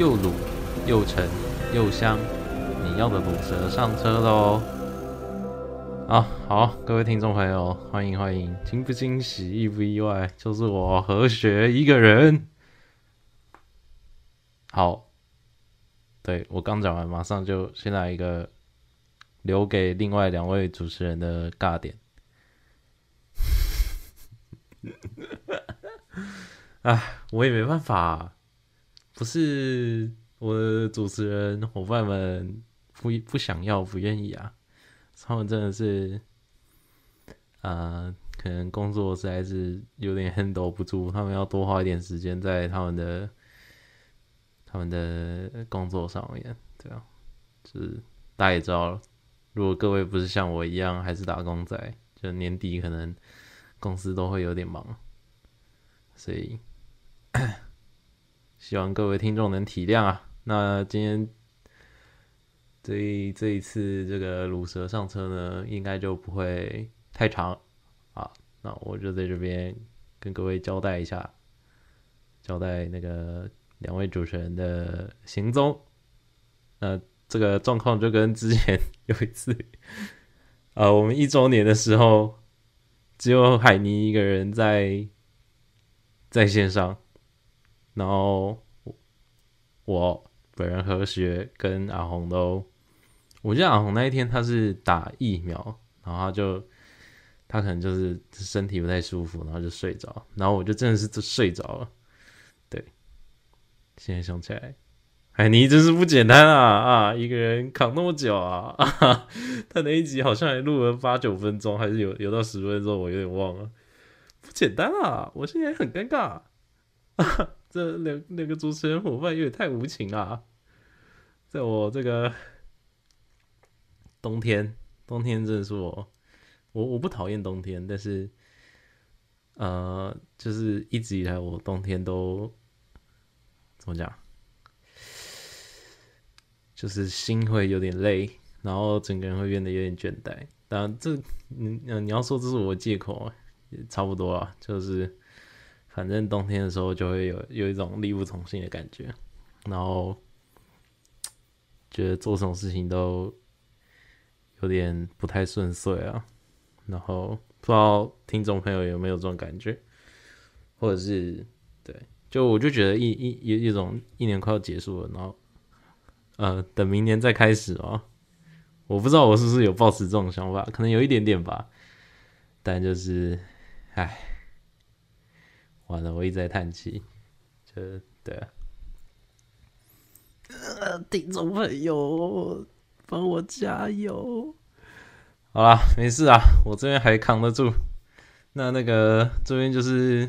又卤又沉又香，你要的卤蛇上车喽！啊，好，各位听众朋友，欢迎欢迎，惊不惊喜，意不意外，就是我何学一个人。好，对，我刚讲完，马上就先来一个留给另外两位主持人的尬点。哎，我也没办法，不是我的主持人伙伴们不不想要、不愿意啊，他们真的是，啊、可能工作实在是有点 handle 不住，他们要多花一点时间在他们的他们的工作上面，对啊，就是大家也知道，如果各位不是像我一样还是打工仔，就年底可能公司都会有点忙，所以。希望各位听众能体谅啊。那今天这一这一次这个卤蛇上车呢，应该就不会太长啊。那我就在这边跟各位交代一下，交代那个两位主持人的行踪。那这个状况就跟之前有一次，啊，我们一周年的时候，只有海尼一个人在在线上。然后我本人何学跟阿红都，我记得阿红那一天他是打疫苗，然后他就他可能就是身体不太舒服，然后就睡着，然后我就真的是就睡着了。对，现在想起来，哎，你真是不简单啊啊！一个人扛那么久啊，啊 他那一集好像还录了八九分钟，还是有有到十分钟，我有点忘了，不简单啊！我现在很尴尬。这两两个主持人伙伴有点太无情啊！在我这个冬天，冬天真的是我，我我不讨厌冬天，但是呃，就是一直以来我冬天都怎么讲，就是心会有点累，然后整个人会变得有点倦怠。当然，这你你要说这是我借口，也差不多啊，就是。反正冬天的时候就会有有一种力不从心的感觉，然后觉得做什么事情都有点不太顺遂啊。然后不知道听众朋友有没有这种感觉，或者是对，就我就觉得一一一一种一年快要结束了，然后呃等明年再开始哦。我不知道我是不是有抱持这种想法，可能有一点点吧，但就是唉。完了，我一直在叹气，就对啊，呃，听众朋友，帮我加油！好啦，没事啊，我这边还扛得住。那那个这边就是，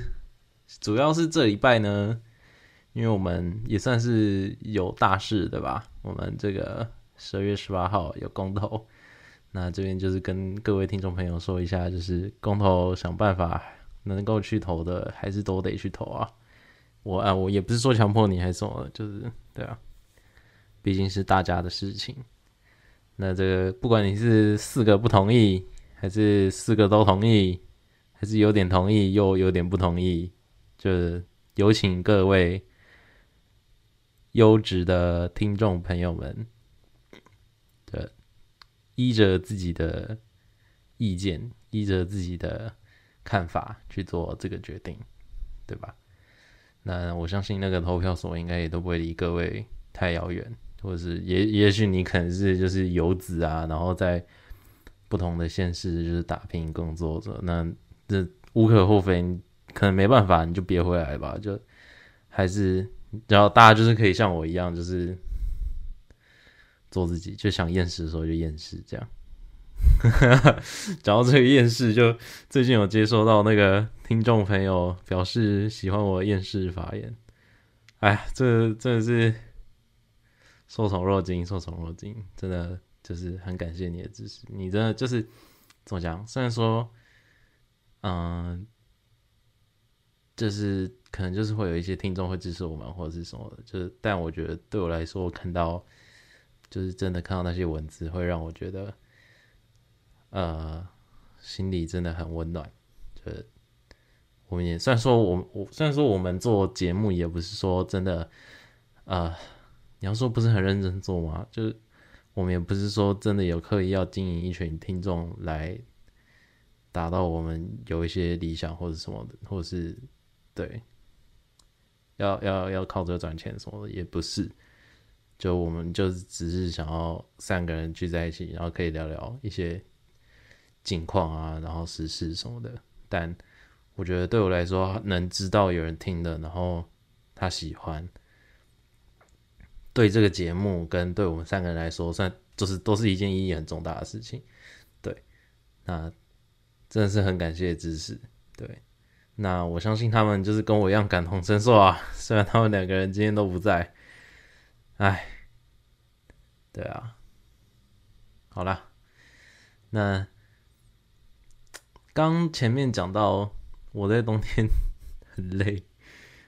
主要是这礼拜呢，因为我们也算是有大事，对吧？我们这个十二月十八号有公投，那这边就是跟各位听众朋友说一下，就是公投想办法。能够去投的，还是都得去投啊！我啊，我也不是说强迫你，还是什么，就是对啊，毕竟是大家的事情。那这个不管你是四个不同意，还是四个都同意，还是有点同意又有点不同意，就是有请各位优质的听众朋友们，对依着自己的意见，依着自己的。看法去做这个决定，对吧？那我相信那个投票所应该也都不会离各位太遥远，或者是也也许你可能是就是游子啊，然后在不同的县市就是打拼工作者，那这无可厚非，可能没办法你就别回来吧，就还是然后大家就是可以像我一样，就是做自己，就想厌世的时候就厌世这样。讲到这个厌世，就最近有接收到那个听众朋友表示喜欢我厌世发言，哎，这真的是受宠若惊，受宠若惊，真的就是很感谢你的支持。你真的就是怎么讲？虽然说，嗯，就是可能就是会有一些听众会支持我们或者是什么的，就是但我觉得对我来说，看到就是真的看到那些文字，会让我觉得。呃，心里真的很温暖。就是我们也虽然说我，我虽然说我们做节目也不是说真的，呃，你要说不是很认真做吗？就是我们也不是说真的有刻意要经营一群听众来达到我们有一些理想或者什么的，或者是对，要要要靠这个赚钱什么的，也不是。就我们就只是想要三个人聚在一起，然后可以聊聊一些近况啊，然后时事什么的。但我觉得对我来说，能知道有人听的，然后他喜欢，对这个节目跟对我们三个人来说，算就是都是一件意义很重大的事情。对，那真的是很感谢支持。对，那我相信他们就是跟我一样感同身受啊。虽然他们两个人今天都不在。哎，对啊，好啦，那刚前面讲到我在冬天 很累、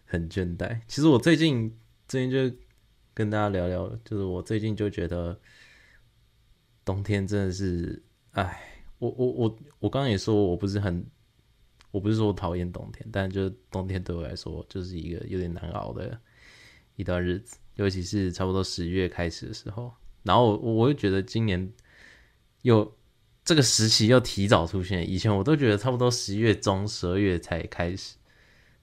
很倦怠。其实我最近最近就跟大家聊聊，就是我最近就觉得冬天真的是，哎，我我我我刚刚也说我不是很，我不是说我讨厌冬天，但就是冬天对我来说就是一个有点难熬的一段日子。尤其是差不多十月开始的时候，然后我我又觉得今年又这个时期又提早出现。以前我都觉得差不多十一月中、十二月才开始，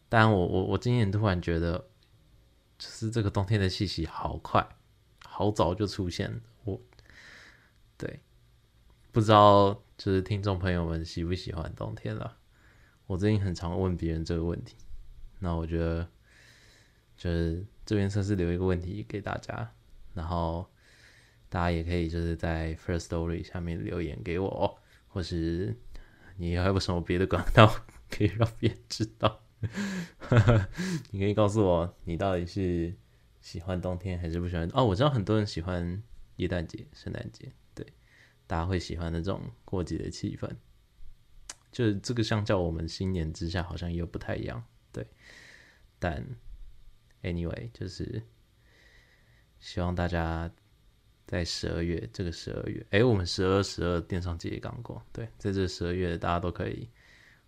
但我我我今年突然觉得，就是这个冬天的气息好快，好早就出现了。我对，不知道就是听众朋友们喜不喜欢冬天了。我最近很常问别人这个问题，那我觉得就是。这边算是留一个问题给大家，然后大家也可以就是在 First Story 下面留言给我，或是你还有什么别的管道可以让别人知道？你可以告诉我你到底是喜欢冬天还是不喜欢？哦，我知道很多人喜欢耶诞节、圣诞节，对，大家会喜欢那种过节的气氛，就是这个相较我们新年之下好像又不太一样，对，但。Anyway，就是希望大家在十二月这个十二月，哎，我们十二十二电商节也刚过，对，在这十二月大家都可以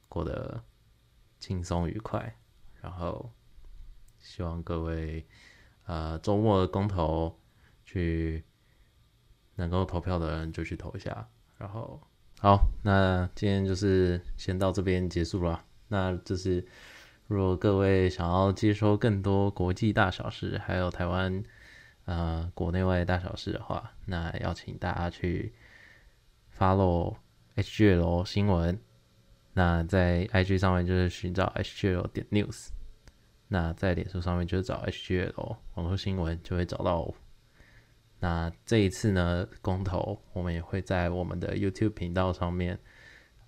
过得轻松愉快。然后希望各位呃周末的公投去能够投票的人就去投一下。然后好，那今天就是先到这边结束了。那就是。如果各位想要接收更多国际大小事，还有台湾呃国内外大小事的话，那邀请大家去 follow HGL 新闻。那在 IG 上面就是寻找 HGL 点 news，那在脸书上面就是找 HGL 网络新闻，就会找到。那这一次呢，公投我们也会在我们的 YouTube 频道上面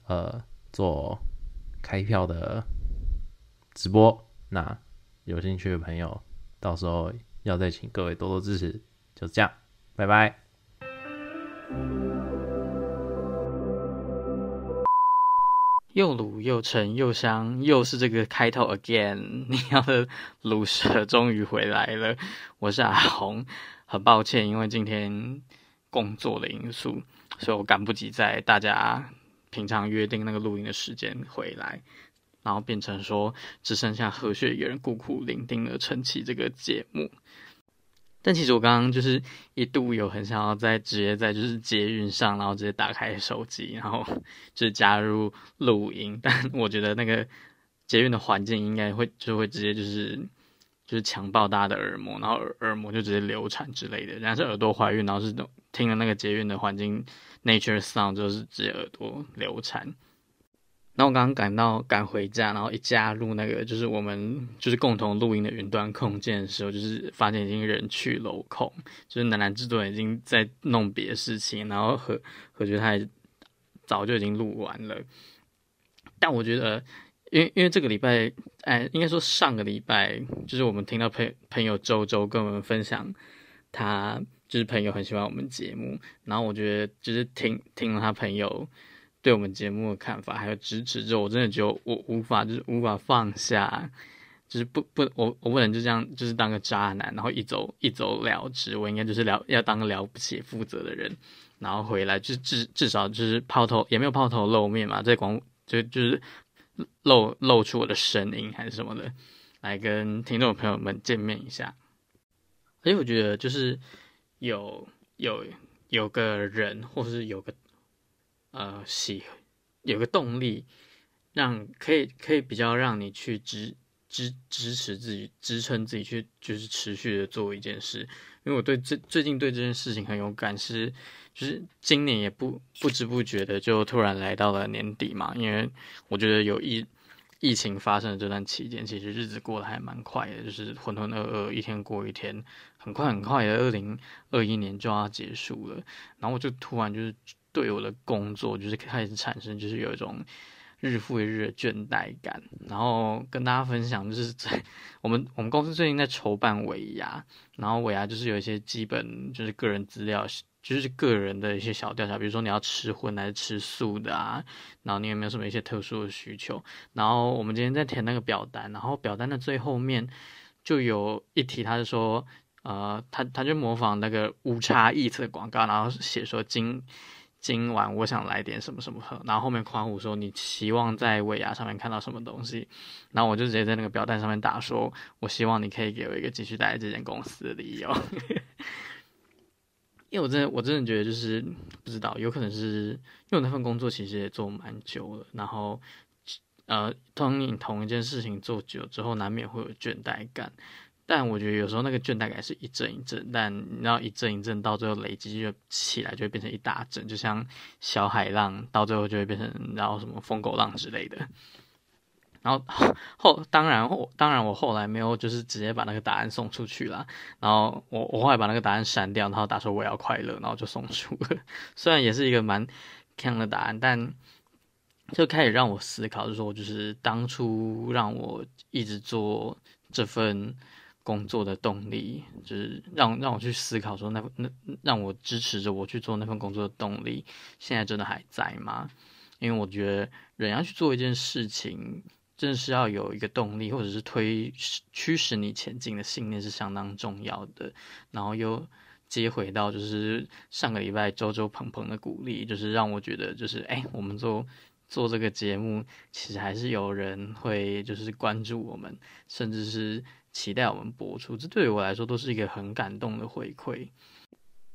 呃做开票的。直播，那有兴趣的朋友，到时候要再请各位多多支持，就这样，拜拜。又卤又沉又香，又是这个开头 again。你要的卤蛇终于回来了，我是阿红，很抱歉，因为今天工作的因素，所以我赶不及在大家平常约定那个录音的时间回来。然后变成说只剩下何雪一个人孤苦伶仃的撑起这个节目，但其实我刚刚就是一度有很想要在直接在就是捷运上，然后直接打开手机，然后就是加入录音，但我觉得那个捷运的环境应该会就会直接就是就是强暴大家的耳膜，然后耳耳膜就直接流产之类的，人家是耳朵怀孕，然后是听了那个捷运的环境 nature sound 就是直接耳朵流产。然后我刚刚赶到赶回家，然后一加入那个就是我们就是共同录音的云端空间的时候，就是发现已经人去楼空，就是南南制作人已经在弄别的事情，然后和和觉他也早就已经录完了。但我觉得，因为因为这个礼拜，哎，应该说上个礼拜，就是我们听到朋朋友周周跟我们分享，他就是朋友很喜欢我们节目，然后我觉得就是听听了他朋友。对我们节目的看法还有支持之后，我真的觉得我无法就是无法放下，就是不不我我不能就这样就是当个渣男，然后一走一走了之。我应该就是了要当个了不起负责的人，然后回来就至至少就是抛头也没有抛头露面嘛，在广就就是露露出我的声音还是什么的，来跟听众朋友们见面一下。而且我觉得就是有有有个人，或是有个呃喜有个动力，让可以可以比较让你去支支支持自己，支撑自己去就是持续的做一件事。因为我对最最近对这件事情很有感，是就是今年也不不知不觉的就突然来到了年底嘛，因为我觉得有一。疫情发生的这段期间，其实日子过得还蛮快的，就是浑浑噩噩，一天过一天，很快很快的，二零二一年就要结束了。然后我就突然就是对我的工作就是开始产生就是有一种日复一日的倦怠感。然后跟大家分享，就是在我们我们公司最近在筹办尾牙，然后尾牙就是有一些基本就是个人资料。就是个人的一些小调查，比如说你要吃荤还是吃素的啊，然后你有没有什么一些特殊的需求？然后我们今天在填那个表单，然后表单的最后面就有一题，他是说，呃，他他就模仿那个无差异测广告，然后写说今今晚我想来点什么什么喝，然后后面括弧说你希望在尾牙上面看到什么东西，然后我就直接在那个表单上面打说，我希望你可以给我一个继续待在这间公司的理由。因为我真的，我真的觉得就是不知道，有可能是因为那份工作其实也做蛮久了，然后呃，当你同一件事情做久之后，难免会有倦怠感。但我觉得有时候那个倦怠感是一阵一阵，但你知道一阵一阵到最后累积就起来，就会变成一大阵，就像小海浪，到最后就会变成然后什么疯狗浪之类的。然后 后当然后当然我后来没有就是直接把那个答案送出去了，然后我我后来把那个答案删掉，然后打说我要快乐，然后就送出了。虽然也是一个蛮坑的答案，但就开始让我思考，就是说就是当初让我一直做这份工作的动力，就是让让我去思考说那那让我支持着我去做那份工作的动力，现在真的还在吗？因为我觉得人要去做一件事情。真的是要有一个动力，或者是推驱使你前进的信念是相当重要的。然后又接回到就是上个礼拜周周鹏鹏的鼓励，就是让我觉得就是哎，我们做做这个节目，其实还是有人会就是关注我们，甚至是期待我们播出。这对于我来说都是一个很感动的回馈。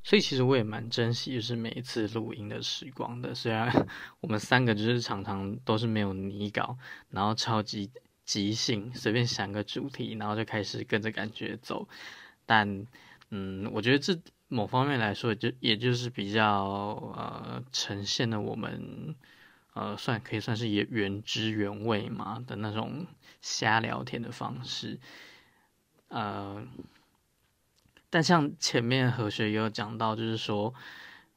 所以其实我也蛮珍惜，就是每一次录音的时光的。虽然 我们三个就是常常都是没有拟稿，然后超级即兴，随便想个主题，然后就开始跟着感觉走。但嗯，我觉得这某方面来说，就也就是比较呃呈现了我们呃算可以算是也原汁原味嘛的那种瞎聊天的方式，呃。但像前面何学也有讲到，就是说，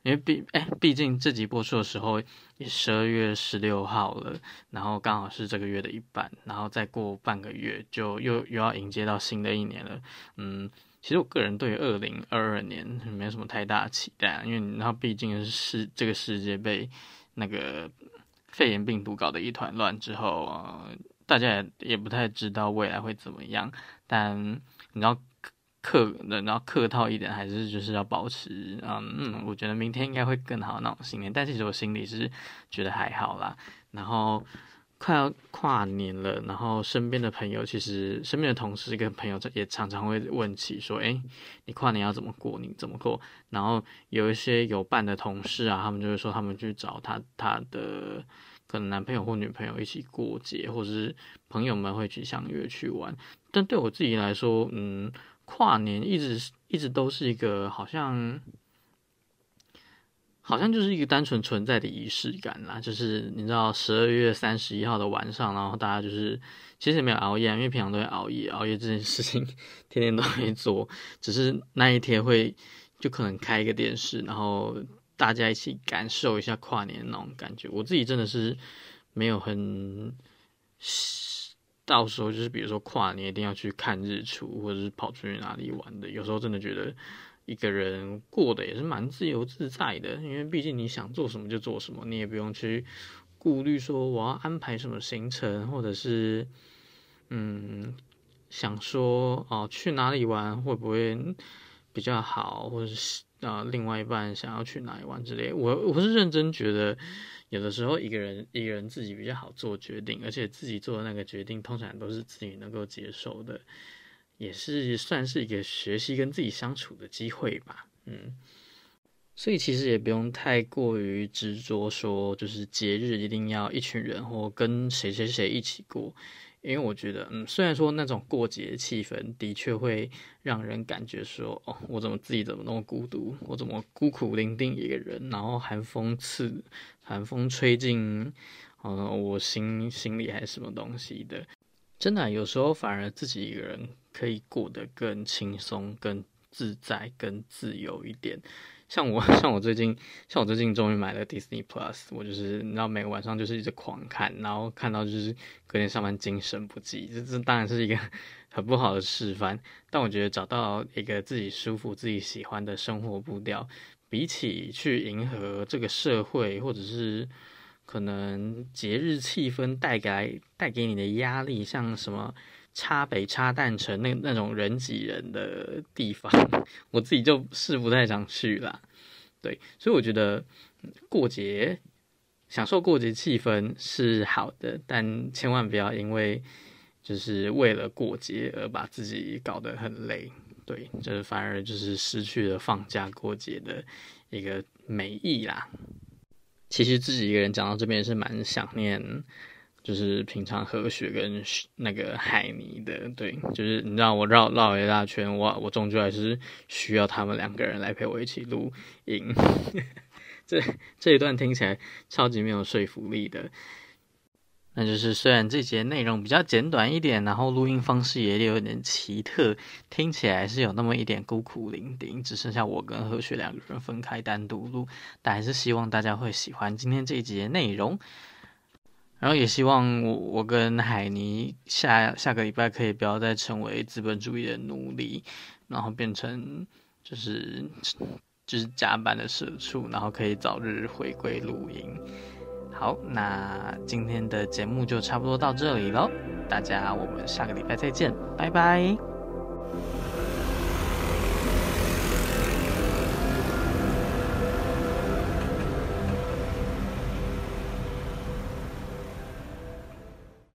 因为毕哎，毕竟这集播出的时候也十二月十六号了，然后刚好是这个月的一半，然后再过半个月就又又要迎接到新的一年了。嗯，其实我个人对于二零二二年没什么太大期待，因为你知道，毕竟是这个世界被那个肺炎病毒搞得一团乱之后，呃，大家也也不太知道未来会怎么样。但你知道。客，然后客套一点，还是就是要保持，嗯嗯，我觉得明天应该会更好那种信念。但其实我心里是觉得还好啦。然后快要跨年了，然后身边的朋友，其实身边的同事跟朋友也常常会问起说，哎，你跨年要怎么过？你怎么过？然后有一些有伴的同事啊，他们就会说他们去找他他的可能男朋友或女朋友一起过节，或者是朋友们会去相约去玩。但对我自己来说，嗯。跨年一直一直都是一个好像，好像就是一个单纯存在的仪式感啦。就是你知道十二月三十一号的晚上，然后大家就是其实也没有熬夜，因为平常都会熬夜，熬夜这件事情 天天都会做，只是那一天会就可能开一个电视，然后大家一起感受一下跨年那种感觉。我自己真的是没有很。到时候就是比如说跨年一定要去看日出，或者是跑出去哪里玩的。有时候真的觉得一个人过的也是蛮自由自在的，因为毕竟你想做什么就做什么，你也不用去顾虑说我要安排什么行程，或者是嗯想说哦去哪里玩会不会比较好，或者是啊、另外一半想要去哪里玩之类。我我是认真觉得。有的时候，一个人一个人自己比较好做决定，而且自己做的那个决定通常都是自己能够接受的。也是算是一个学习跟自己相处的机会吧。嗯，所以其实也不用太过于执着，说就是节日一定要一群人或跟谁谁谁一起过。因为我觉得，嗯，虽然说那种过节的气氛的确会让人感觉说，哦，我怎么自己怎么那么孤独，我怎么孤苦伶仃一个人，然后寒风刺，寒风吹进，嗯，我心心里还是什么东西的，真的啊，有时候反而自己一个人可以过得更轻松、更自在、更自由一点。像我，像我最近，像我最近终于买了 Disney Plus，我就是，你知道，每个晚上就是一直狂看，然后看到就是隔天上班精神不济，这这当然是一个 很不好的示范。但我觉得找到一个自己舒服、自己喜欢的生活步调，比起去迎合这个社会，或者是可能节日气氛带给带给你的压力，像什么。插北插淡城那那种人挤人的地方，我自己就是不太想去啦。对，所以我觉得过节享受过节气氛是好的，但千万不要因为就是为了过节而把自己搞得很累。对，就是反而就是失去了放假过节的一个美意啦。其实自己一个人讲到这边是蛮想念。就是平常和雪跟那个海尼的，对，就是你知道我绕绕了一大圈，我我终究还是需要他们两个人来陪我一起录音。这这一段听起来超级没有说服力的，那就是虽然这节内容比较简短一点，然后录音方式也有点奇特，听起来是有那么一点孤苦伶仃，只剩下我跟何雪两个人分开单独录，但还是希望大家会喜欢今天这一节内容。然后也希望我我跟海尼下下个礼拜可以不要再成为资本主义的奴隶，然后变成就是就是加班的社畜，然后可以早日回归录音。好，那今天的节目就差不多到这里喽，大家我们下个礼拜再见，拜拜。